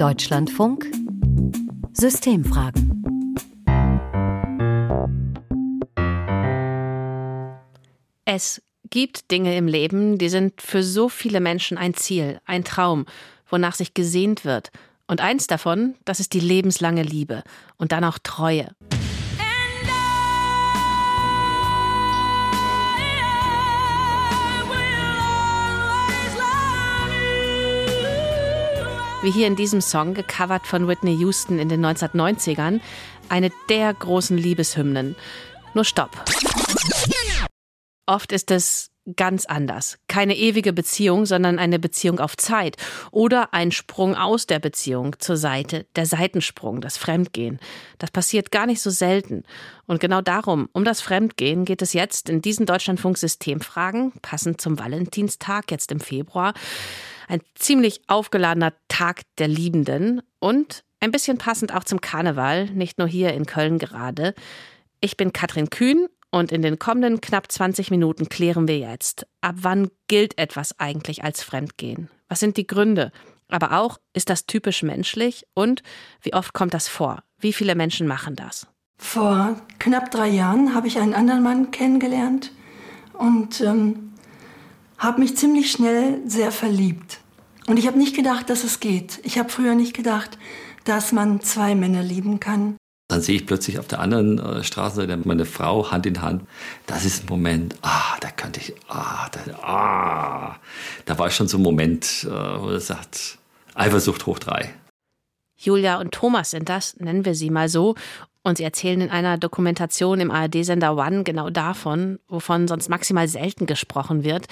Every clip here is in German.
Deutschlandfunk Systemfragen Es gibt Dinge im Leben, die sind für so viele Menschen ein Ziel, ein Traum, wonach sich gesehnt wird. Und eins davon, das ist die lebenslange Liebe und dann auch Treue. Wie hier in diesem Song, gecovert von Whitney Houston in den 1990ern, eine der großen Liebeshymnen. Nur stopp. Oft ist es ganz anders. Keine ewige Beziehung, sondern eine Beziehung auf Zeit. Oder ein Sprung aus der Beziehung zur Seite, der Seitensprung, das Fremdgehen. Das passiert gar nicht so selten. Und genau darum, um das Fremdgehen, geht es jetzt in diesen Deutschlandfunk-Systemfragen, passend zum Valentinstag, jetzt im Februar. Ein ziemlich aufgeladener Tag der Liebenden und ein bisschen passend auch zum Karneval, nicht nur hier in Köln gerade. Ich bin Katrin Kühn und in den kommenden knapp 20 Minuten klären wir jetzt, ab wann gilt etwas eigentlich als Fremdgehen? Was sind die Gründe? Aber auch, ist das typisch menschlich und wie oft kommt das vor? Wie viele Menschen machen das? Vor knapp drei Jahren habe ich einen anderen Mann kennengelernt und ähm, habe mich ziemlich schnell sehr verliebt. Und ich habe nicht gedacht, dass es geht. Ich habe früher nicht gedacht, dass man zwei Männer lieben kann. Dann sehe ich plötzlich auf der anderen äh, Straßenseite meine Frau Hand in Hand. Das ist ein Moment, ah, da könnte ich, ah, da, ah. Da war schon so ein Moment, äh, wo er sagt, Eifersucht hoch drei. Julia und Thomas sind das, nennen wir sie mal so. Und sie erzählen in einer Dokumentation im ARD-Sender One genau davon, wovon sonst maximal selten gesprochen wird.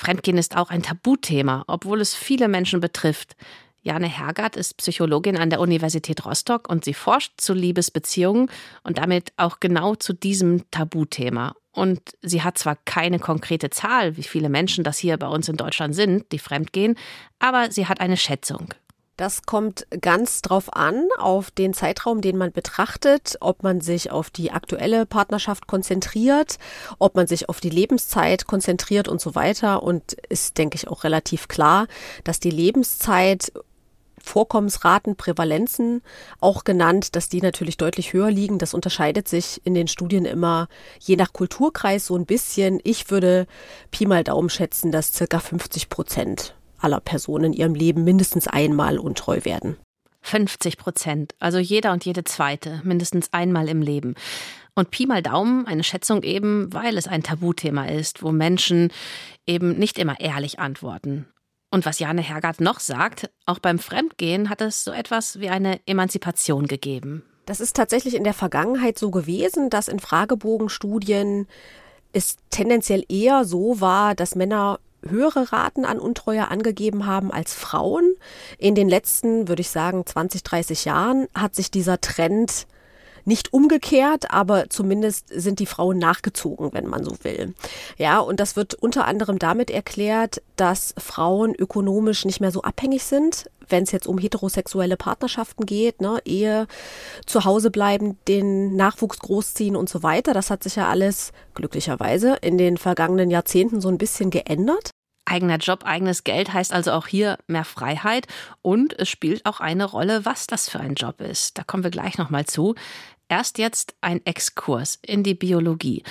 Fremdgehen ist auch ein Tabuthema, obwohl es viele Menschen betrifft. Jane Hergert ist Psychologin an der Universität Rostock und sie forscht zu Liebesbeziehungen und damit auch genau zu diesem Tabuthema. Und sie hat zwar keine konkrete Zahl, wie viele Menschen das hier bei uns in Deutschland sind, die fremdgehen, aber sie hat eine Schätzung. Das kommt ganz drauf an, auf den Zeitraum, den man betrachtet, ob man sich auf die aktuelle Partnerschaft konzentriert, ob man sich auf die Lebenszeit konzentriert und so weiter. Und ist, denke ich, auch relativ klar, dass die Lebenszeit Vorkommensraten, Prävalenzen auch genannt, dass die natürlich deutlich höher liegen. Das unterscheidet sich in den Studien immer je nach Kulturkreis so ein bisschen. Ich würde Pi mal Daumen schätzen, dass circa 50 Prozent aller Personen in ihrem Leben mindestens einmal untreu werden. 50 Prozent, also jeder und jede zweite, mindestens einmal im Leben. Und Pi mal Daumen, eine Schätzung eben, weil es ein Tabuthema ist, wo Menschen eben nicht immer ehrlich antworten. Und was Jane Hergard noch sagt, auch beim Fremdgehen hat es so etwas wie eine Emanzipation gegeben. Das ist tatsächlich in der Vergangenheit so gewesen, dass in Fragebogenstudien es tendenziell eher so war, dass Männer höhere Raten an Untreue angegeben haben als Frauen. In den letzten, würde ich sagen, 20, 30 Jahren hat sich dieser Trend nicht umgekehrt, aber zumindest sind die Frauen nachgezogen, wenn man so will. Ja, und das wird unter anderem damit erklärt, dass Frauen ökonomisch nicht mehr so abhängig sind, wenn es jetzt um heterosexuelle Partnerschaften geht, ne, Ehe, zu Hause bleiben, den Nachwuchs großziehen und so weiter. Das hat sich ja alles glücklicherweise in den vergangenen Jahrzehnten so ein bisschen geändert. Eigener Job, eigenes Geld heißt also auch hier mehr Freiheit und es spielt auch eine Rolle, was das für ein Job ist. Da kommen wir gleich nochmal zu. Erst jetzt ein Exkurs in die Biologie.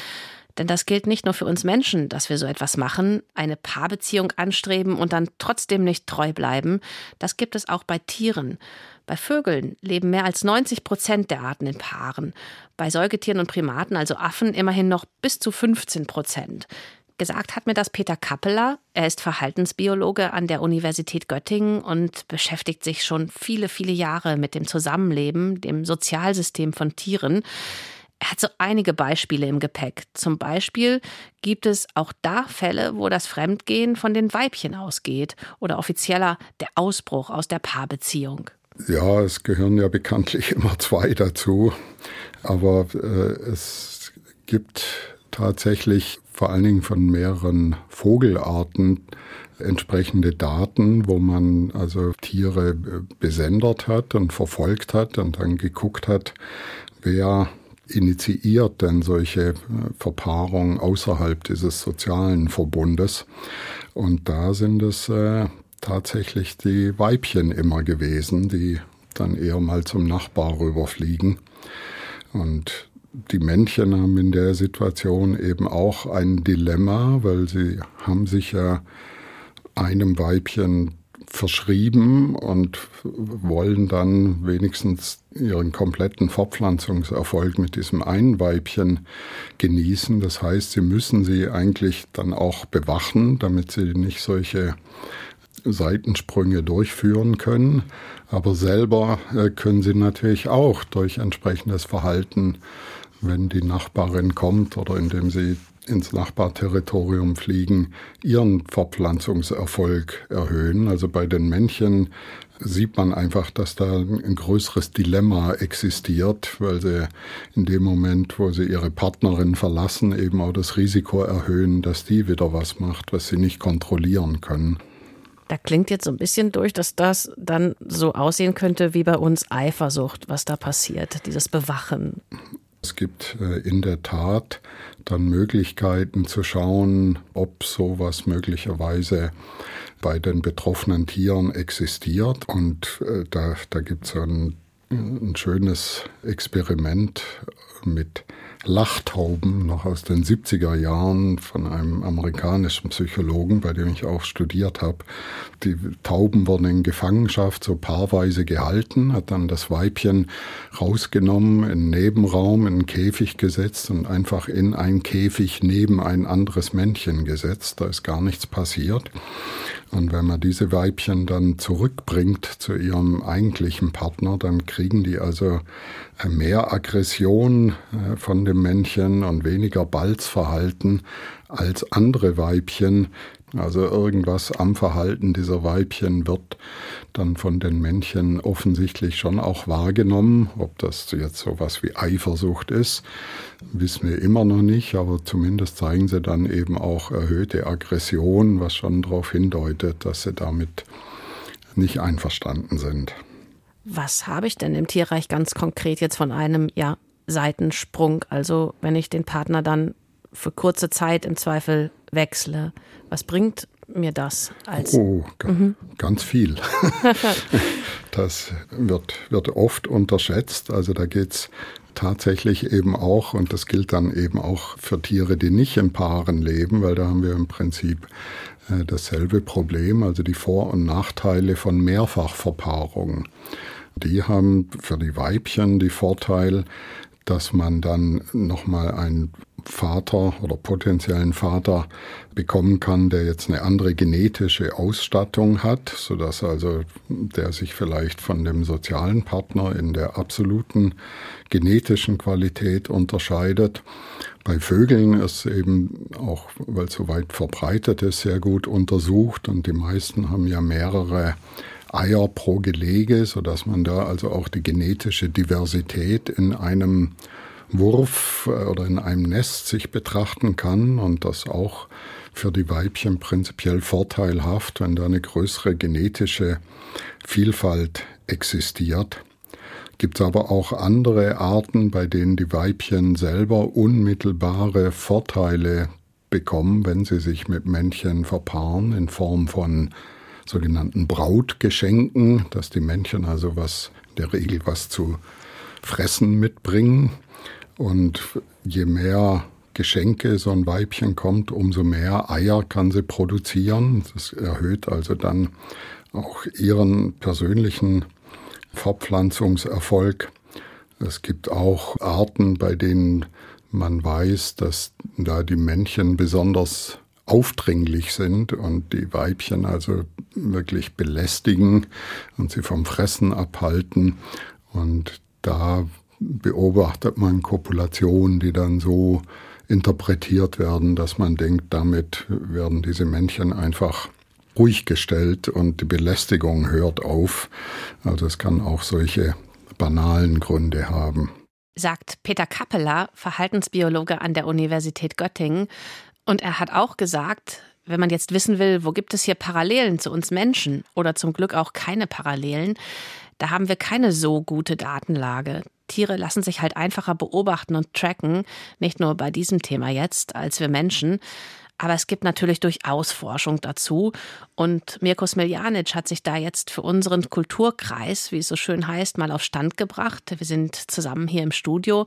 Denn das gilt nicht nur für uns Menschen, dass wir so etwas machen, eine Paarbeziehung anstreben und dann trotzdem nicht treu bleiben. Das gibt es auch bei Tieren. Bei Vögeln leben mehr als 90 Prozent der Arten in Paaren. Bei Säugetieren und Primaten, also Affen, immerhin noch bis zu 15 Prozent. Gesagt hat mir das Peter Kappeler. Er ist Verhaltensbiologe an der Universität Göttingen und beschäftigt sich schon viele, viele Jahre mit dem Zusammenleben, dem Sozialsystem von Tieren. Er hat so einige Beispiele im Gepäck. Zum Beispiel gibt es auch da Fälle, wo das Fremdgehen von den Weibchen ausgeht oder offizieller der Ausbruch aus der Paarbeziehung. Ja, es gehören ja bekanntlich immer zwei dazu, aber äh, es gibt tatsächlich vor allen Dingen von mehreren Vogelarten entsprechende Daten, wo man also Tiere besendert hat und verfolgt hat und dann geguckt hat, wer initiiert denn solche Verpaarungen außerhalb dieses sozialen Verbundes. Und da sind es äh, tatsächlich die Weibchen immer gewesen, die dann eher mal zum Nachbar rüberfliegen. Und die Männchen haben in der Situation eben auch ein Dilemma, weil sie haben sich ja einem Weibchen verschrieben und wollen dann wenigstens ihren kompletten Fortpflanzungserfolg mit diesem einen Weibchen genießen. Das heißt, sie müssen sie eigentlich dann auch bewachen, damit sie nicht solche Seitensprünge durchführen können. Aber selber äh, können sie natürlich auch durch entsprechendes Verhalten, wenn die Nachbarin kommt oder indem sie ins Nachbarterritorium fliegen, ihren Fortpflanzungserfolg erhöhen. Also bei den Männchen sieht man einfach, dass da ein größeres Dilemma existiert, weil sie in dem Moment, wo sie ihre Partnerin verlassen, eben auch das Risiko erhöhen, dass die wieder was macht, was sie nicht kontrollieren können. Da klingt jetzt so ein bisschen durch, dass das dann so aussehen könnte wie bei uns Eifersucht, was da passiert, dieses Bewachen. Es gibt äh, in der Tat dann Möglichkeiten zu schauen, ob sowas möglicherweise bei den betroffenen Tieren existiert. Und äh, da, da gibt es ein, ein schönes Experiment mit Lachtauben noch aus den 70er Jahren von einem amerikanischen Psychologen, bei dem ich auch studiert habe. Die Tauben wurden in Gefangenschaft so paarweise gehalten, hat dann das Weibchen rausgenommen, in einen Nebenraum, in einen Käfig gesetzt und einfach in einen Käfig neben ein anderes Männchen gesetzt. Da ist gar nichts passiert. Und wenn man diese Weibchen dann zurückbringt zu ihrem eigentlichen Partner, dann kriegen die also mehr Aggression äh, von dem Männchen und weniger Balzverhalten als andere Weibchen. Also irgendwas am Verhalten dieser Weibchen wird dann von den Männchen offensichtlich schon auch wahrgenommen. Ob das jetzt sowas wie Eifersucht ist, wissen wir immer noch nicht, aber zumindest zeigen sie dann eben auch erhöhte Aggression, was schon darauf hindeutet, dass sie damit nicht einverstanden sind. Was habe ich denn im Tierreich ganz konkret jetzt von einem ja, Seitensprung? Also wenn ich den Partner dann für kurze Zeit im Zweifel wechsle, was bringt mir das als? Oh, mhm. ganz viel. das wird, wird oft unterschätzt. Also da geht es tatsächlich eben auch, und das gilt dann eben auch für Tiere, die nicht in Paaren leben, weil da haben wir im Prinzip äh, dasselbe Problem, also die Vor- und Nachteile von Mehrfachverpaarungen. Die haben für die Weibchen die Vorteil, dass man dann nochmal einen Vater oder potenziellen Vater bekommen kann, der jetzt eine andere genetische Ausstattung hat, sodass also der sich vielleicht von dem sozialen Partner in der absoluten genetischen Qualität unterscheidet. Bei Vögeln ist eben auch, weil es so weit verbreitet ist, sehr gut untersucht und die meisten haben ja mehrere Eier pro Gelege, sodass man da also auch die genetische Diversität in einem Wurf äh, oder in einem Nest sich betrachten kann und das auch für die Weibchen prinzipiell vorteilhaft, wenn da eine größere genetische Vielfalt existiert. Gibt es aber auch andere Arten, bei denen die Weibchen selber unmittelbare Vorteile bekommen, wenn sie sich mit Männchen verpaaren, in Form von sogenannten Brautgeschenken, dass die Männchen also was, in der Regel was zu fressen mitbringen. Und je mehr Geschenke so ein Weibchen kommt, umso mehr Eier kann sie produzieren. Das erhöht also dann auch ihren persönlichen Fortpflanzungserfolg. Es gibt auch Arten, bei denen man weiß, dass da die Männchen besonders aufdringlich sind und die Weibchen also wirklich belästigen und sie vom Fressen abhalten. Und da beobachtet man Kopulationen, die dann so interpretiert werden, dass man denkt, damit werden diese Männchen einfach ruhig gestellt und die Belästigung hört auf. Also es kann auch solche banalen Gründe haben. Sagt Peter Kappeler, Verhaltensbiologe an der Universität Göttingen. Und er hat auch gesagt, wenn man jetzt wissen will, wo gibt es hier Parallelen zu uns Menschen oder zum Glück auch keine Parallelen, da haben wir keine so gute Datenlage. Tiere lassen sich halt einfacher beobachten und tracken, nicht nur bei diesem Thema jetzt, als wir Menschen. Aber es gibt natürlich durchaus Forschung dazu. Und Mirko Smiljanic hat sich da jetzt für unseren Kulturkreis, wie es so schön heißt, mal auf Stand gebracht. Wir sind zusammen hier im Studio.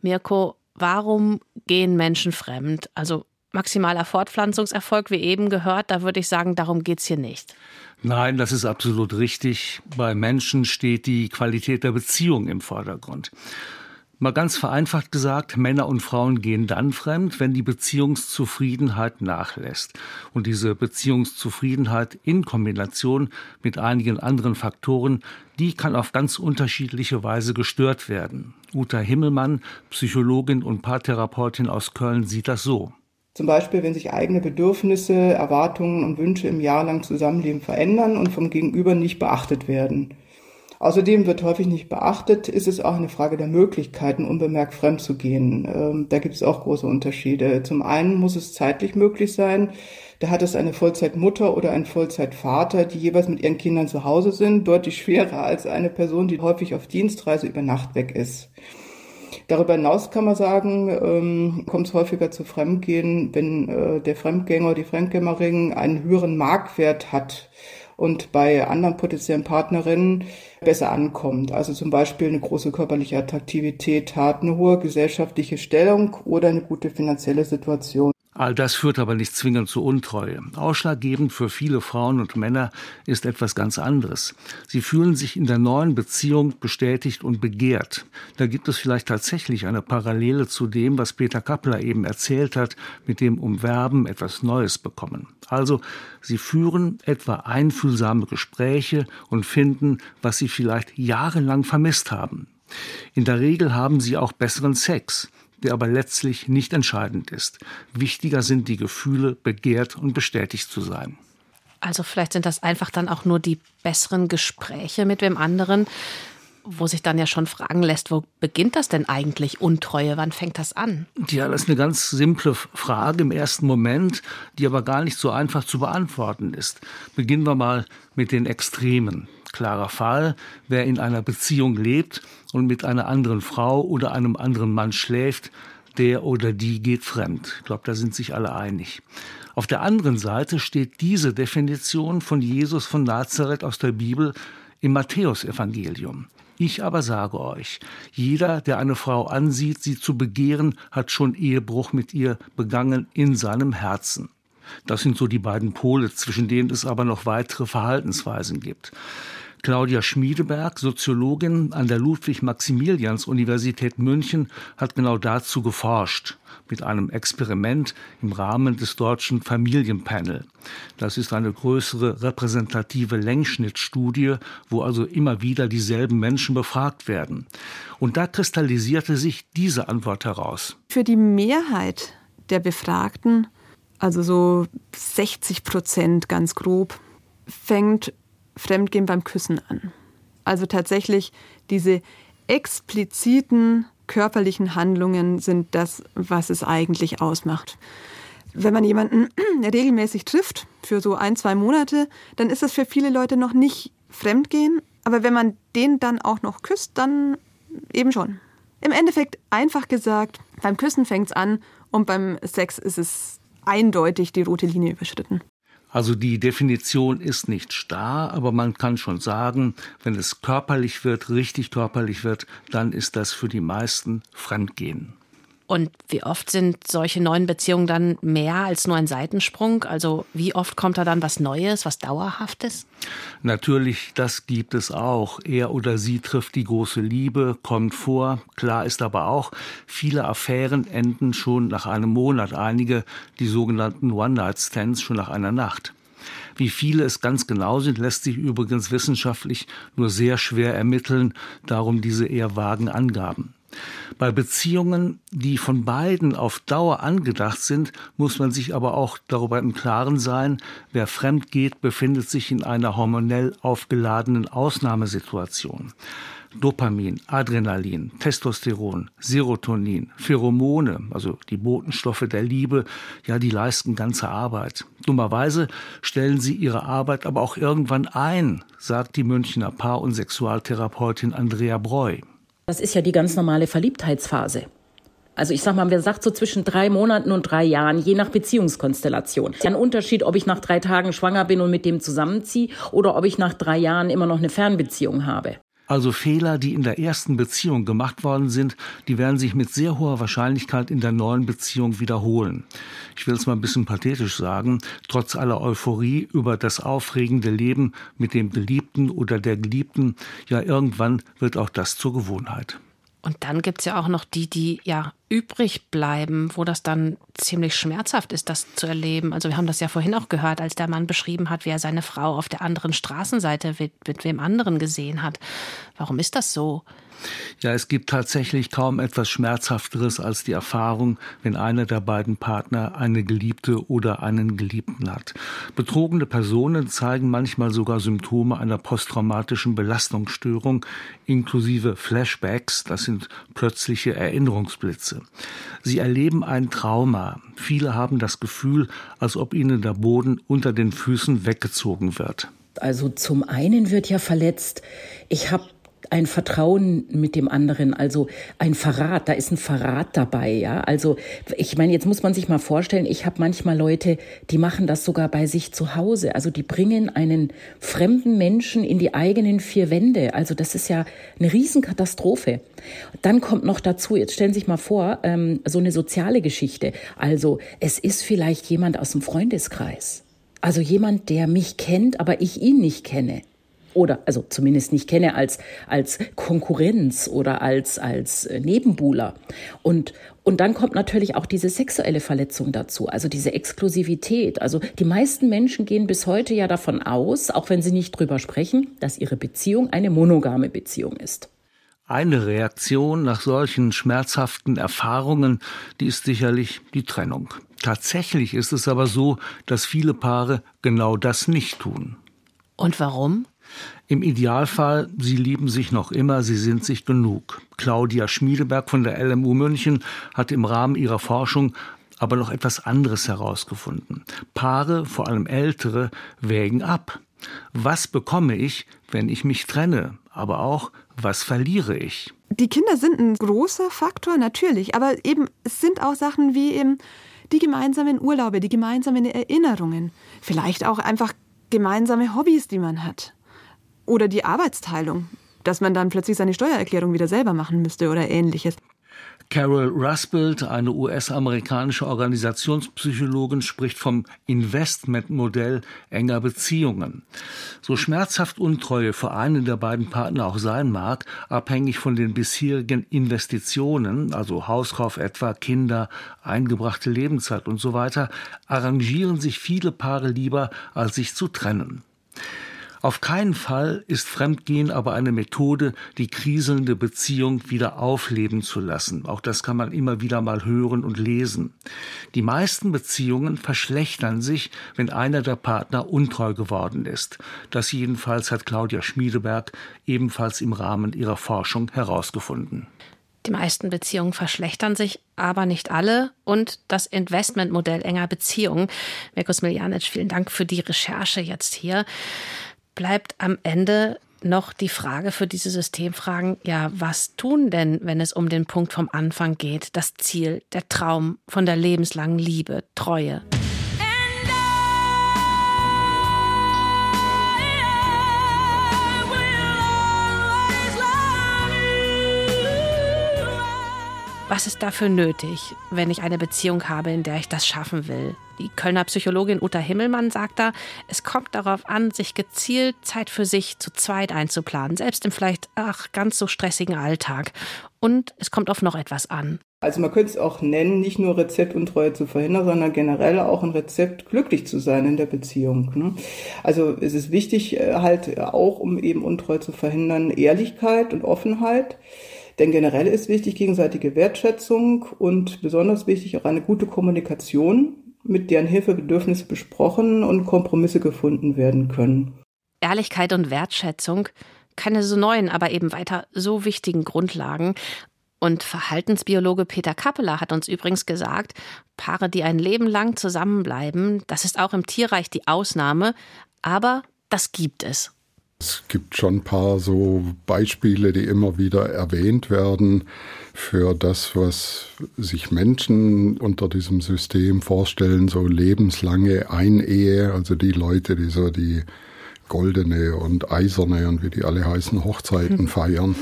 Mirko, warum gehen Menschen fremd? Also maximaler Fortpflanzungserfolg, wie eben gehört, da würde ich sagen, darum geht es hier nicht. Nein, das ist absolut richtig. Bei Menschen steht die Qualität der Beziehung im Vordergrund. Mal ganz vereinfacht gesagt, Männer und Frauen gehen dann fremd, wenn die Beziehungszufriedenheit nachlässt. Und diese Beziehungszufriedenheit in Kombination mit einigen anderen Faktoren, die kann auf ganz unterschiedliche Weise gestört werden. Uta Himmelmann, Psychologin und Paartherapeutin aus Köln, sieht das so. Zum Beispiel, wenn sich eigene Bedürfnisse, Erwartungen und Wünsche im jahrelangen Zusammenleben verändern und vom Gegenüber nicht beachtet werden. Außerdem wird häufig nicht beachtet, ist es auch eine Frage der Möglichkeiten, unbemerkt fremd zu gehen. Ähm, da gibt es auch große Unterschiede. Zum einen muss es zeitlich möglich sein. Da hat es eine Vollzeitmutter oder ein Vollzeitvater, die jeweils mit ihren Kindern zu Hause sind, deutlich schwerer als eine Person, die häufig auf Dienstreise über Nacht weg ist. Darüber hinaus kann man sagen, ähm, kommt es häufiger zu Fremdgehen, wenn äh, der Fremdgänger, die Fremdgängerin einen höheren Marktwert hat und bei anderen potenziellen Partnerinnen besser ankommt. Also zum Beispiel eine große körperliche Attraktivität hat, eine hohe gesellschaftliche Stellung oder eine gute finanzielle Situation. All das führt aber nicht zwingend zu Untreue. Ausschlaggebend für viele Frauen und Männer ist etwas ganz anderes. Sie fühlen sich in der neuen Beziehung bestätigt und begehrt. Da gibt es vielleicht tatsächlich eine Parallele zu dem, was Peter Kappler eben erzählt hat, mit dem Umwerben etwas Neues bekommen. Also, sie führen etwa einfühlsame Gespräche und finden, was sie vielleicht jahrelang vermisst haben. In der Regel haben sie auch besseren Sex der aber letztlich nicht entscheidend ist. Wichtiger sind die Gefühle, begehrt und bestätigt zu sein. Also vielleicht sind das einfach dann auch nur die besseren Gespräche mit wem anderen, wo sich dann ja schon fragen lässt, wo beginnt das denn eigentlich Untreue? Wann fängt das an? Ja, das ist eine ganz simple Frage im ersten Moment, die aber gar nicht so einfach zu beantworten ist. Beginnen wir mal mit den Extremen. Klarer Fall, wer in einer Beziehung lebt und mit einer anderen Frau oder einem anderen Mann schläft, der oder die geht fremd. Ich glaube, da sind sich alle einig. Auf der anderen Seite steht diese Definition von Jesus von Nazareth aus der Bibel im Matthäusevangelium. Ich aber sage euch, jeder, der eine Frau ansieht, sie zu begehren, hat schon Ehebruch mit ihr begangen in seinem Herzen. Das sind so die beiden Pole, zwischen denen es aber noch weitere Verhaltensweisen gibt. Claudia Schmiedeberg, Soziologin an der Ludwig-Maximilians-Universität München, hat genau dazu geforscht mit einem Experiment im Rahmen des deutschen Familienpanel. Das ist eine größere repräsentative Längsschnittstudie, wo also immer wieder dieselben Menschen befragt werden. Und da kristallisierte sich diese Antwort heraus. Für die Mehrheit der Befragten, also so 60 Prozent ganz grob, fängt Fremdgehen beim Küssen an. Also tatsächlich diese expliziten körperlichen Handlungen sind das, was es eigentlich ausmacht. Wenn man jemanden regelmäßig trifft, für so ein, zwei Monate, dann ist das für viele Leute noch nicht Fremdgehen. Aber wenn man den dann auch noch küsst, dann eben schon. Im Endeffekt einfach gesagt, beim Küssen fängt es an und beim Sex ist es eindeutig die rote Linie überschritten. Also die Definition ist nicht starr, aber man kann schon sagen, wenn es körperlich wird, richtig körperlich wird, dann ist das für die meisten Fremdgehen. Und wie oft sind solche neuen Beziehungen dann mehr als nur ein Seitensprung? Also wie oft kommt da dann was Neues, was Dauerhaftes? Natürlich, das gibt es auch. Er oder sie trifft die große Liebe, kommt vor. Klar ist aber auch, viele Affären enden schon nach einem Monat, einige die sogenannten One-Night-Stands schon nach einer Nacht. Wie viele es ganz genau sind, lässt sich übrigens wissenschaftlich nur sehr schwer ermitteln, darum diese eher vagen Angaben. Bei Beziehungen, die von beiden auf Dauer angedacht sind, muss man sich aber auch darüber im Klaren sein, wer fremd geht, befindet sich in einer hormonell aufgeladenen Ausnahmesituation. Dopamin, Adrenalin, Testosteron, Serotonin, Pheromone, also die Botenstoffe der Liebe, ja, die leisten ganze Arbeit. Dummerweise stellen sie ihre Arbeit aber auch irgendwann ein, sagt die Münchner Paar- und Sexualtherapeutin Andrea Breu. Das ist ja die ganz normale Verliebtheitsphase. Also ich sag mal, wer sagt so zwischen drei Monaten und drei Jahren, je nach Beziehungskonstellation. Ein Unterschied, ob ich nach drei Tagen schwanger bin und mit dem zusammenziehe oder ob ich nach drei Jahren immer noch eine Fernbeziehung habe. Also Fehler, die in der ersten Beziehung gemacht worden sind, die werden sich mit sehr hoher Wahrscheinlichkeit in der neuen Beziehung wiederholen. Ich will es mal ein bisschen pathetisch sagen, trotz aller Euphorie über das aufregende Leben mit dem Geliebten oder der Geliebten, ja irgendwann wird auch das zur Gewohnheit. Und dann gibt es ja auch noch die, die ja übrig bleiben, wo das dann ziemlich schmerzhaft ist, das zu erleben. Also wir haben das ja vorhin auch gehört, als der Mann beschrieben hat, wie er seine Frau auf der anderen Straßenseite mit, mit wem anderen gesehen hat. Warum ist das so? Ja, es gibt tatsächlich kaum etwas Schmerzhafteres als die Erfahrung, wenn einer der beiden Partner eine Geliebte oder einen Geliebten hat. Betrogene Personen zeigen manchmal sogar Symptome einer posttraumatischen Belastungsstörung inklusive Flashbacks, das sind plötzliche Erinnerungsblitze. Sie erleben ein Trauma. Viele haben das Gefühl, als ob ihnen der Boden unter den Füßen weggezogen wird. Also zum einen wird ja verletzt, ich habe ein Vertrauen mit dem anderen, also ein Verrat, da ist ein Verrat dabei, ja. Also ich meine, jetzt muss man sich mal vorstellen, ich habe manchmal Leute, die machen das sogar bei sich zu Hause, also die bringen einen fremden Menschen in die eigenen vier Wände, also das ist ja eine Riesenkatastrophe. Dann kommt noch dazu, jetzt stellen Sie sich mal vor, ähm, so eine soziale Geschichte, also es ist vielleicht jemand aus dem Freundeskreis, also jemand, der mich kennt, aber ich ihn nicht kenne oder also zumindest nicht kenne als als Konkurrenz oder als als äh, Nebenbuhler und und dann kommt natürlich auch diese sexuelle Verletzung dazu, also diese Exklusivität. Also die meisten Menschen gehen bis heute ja davon aus, auch wenn sie nicht drüber sprechen, dass ihre Beziehung eine monogame Beziehung ist. Eine Reaktion nach solchen schmerzhaften Erfahrungen, die ist sicherlich die Trennung. Tatsächlich ist es aber so, dass viele Paare genau das nicht tun. Und warum? Im Idealfall, sie lieben sich noch immer, sie sind sich genug. Claudia Schmiedeberg von der LMU München hat im Rahmen ihrer Forschung aber noch etwas anderes herausgefunden. Paare, vor allem ältere, wägen ab. Was bekomme ich, wenn ich mich trenne? Aber auch, was verliere ich? Die Kinder sind ein großer Faktor, natürlich. Aber eben, es sind auch Sachen wie eben die gemeinsamen Urlaube, die gemeinsamen Erinnerungen. Vielleicht auch einfach gemeinsame Hobbys, die man hat. Oder die Arbeitsteilung, dass man dann plötzlich seine Steuererklärung wieder selber machen müsste oder ähnliches. Carol Rusbelt, eine US-amerikanische Organisationspsychologin, spricht vom Investmentmodell enger Beziehungen. So schmerzhaft Untreue für einen der beiden Partner auch sein mag, abhängig von den bisherigen Investitionen, also Hauskauf etwa, Kinder, eingebrachte Lebenszeit und so weiter, arrangieren sich viele Paare lieber, als sich zu trennen. Auf keinen Fall ist Fremdgehen aber eine Methode, die kriselnde Beziehung wieder aufleben zu lassen. Auch das kann man immer wieder mal hören und lesen. Die meisten Beziehungen verschlechtern sich, wenn einer der Partner untreu geworden ist. Das jedenfalls hat Claudia Schmiedeberg ebenfalls im Rahmen ihrer Forschung herausgefunden. Die meisten Beziehungen verschlechtern sich, aber nicht alle. Und das Investmentmodell enger Beziehungen. Mirko Smiljanic, vielen Dank für die Recherche jetzt hier bleibt am Ende noch die Frage für diese Systemfragen, ja, was tun denn, wenn es um den Punkt vom Anfang geht, das Ziel, der Traum von der lebenslangen Liebe, Treue? Was ist dafür nötig, wenn ich eine Beziehung habe, in der ich das schaffen will? Die Kölner Psychologin Uta Himmelmann sagt da, es kommt darauf an, sich gezielt Zeit für sich zu zweit einzuplanen, selbst im vielleicht ach, ganz so stressigen Alltag. Und es kommt auf noch etwas an. Also man könnte es auch nennen, nicht nur Rezeptuntreue zu verhindern, sondern generell auch ein Rezept, glücklich zu sein in der Beziehung. Ne? Also es ist wichtig, äh, halt auch, um eben Untreue zu verhindern, Ehrlichkeit und Offenheit. Denn generell ist wichtig gegenseitige Wertschätzung und besonders wichtig auch eine gute Kommunikation, mit deren Hilfe Bedürfnisse besprochen und Kompromisse gefunden werden können. Ehrlichkeit und Wertschätzung, keine so neuen, aber eben weiter so wichtigen Grundlagen. Und Verhaltensbiologe Peter Kappeler hat uns übrigens gesagt, Paare, die ein Leben lang zusammenbleiben, das ist auch im Tierreich die Ausnahme, aber das gibt es. Es gibt schon ein paar so Beispiele, die immer wieder erwähnt werden für das, was sich Menschen unter diesem System vorstellen, so lebenslange Einehe, also die Leute, die so die goldene und eiserne und wie die alle heißen Hochzeiten mhm. feiern,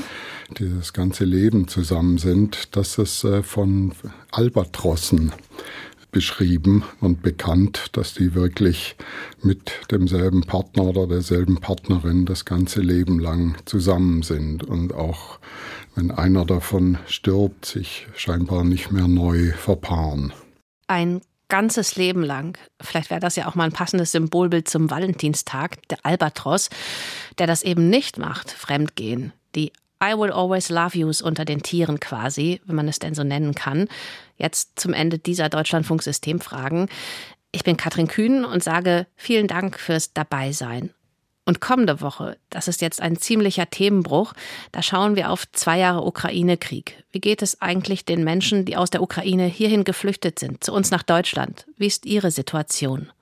die das ganze Leben zusammen sind, dass es äh, von Albatrossen beschrieben und bekannt, dass die wirklich mit demselben Partner oder derselben Partnerin das ganze Leben lang zusammen sind und auch wenn einer davon stirbt, sich scheinbar nicht mehr neu verpaaren. Ein ganzes Leben lang. Vielleicht wäre das ja auch mal ein passendes Symbolbild zum Valentinstag, der Albatros, der das eben nicht macht, Fremdgehen. Die I will always love yous unter den Tieren quasi, wenn man es denn so nennen kann. Jetzt zum Ende dieser Deutschlandfunk-Systemfragen. Ich bin Katrin Kühn und sage vielen Dank fürs Dabeisein. Und kommende Woche, das ist jetzt ein ziemlicher Themenbruch, da schauen wir auf zwei Jahre Ukraine-Krieg. Wie geht es eigentlich den Menschen, die aus der Ukraine hierhin geflüchtet sind, zu uns nach Deutschland? Wie ist ihre Situation?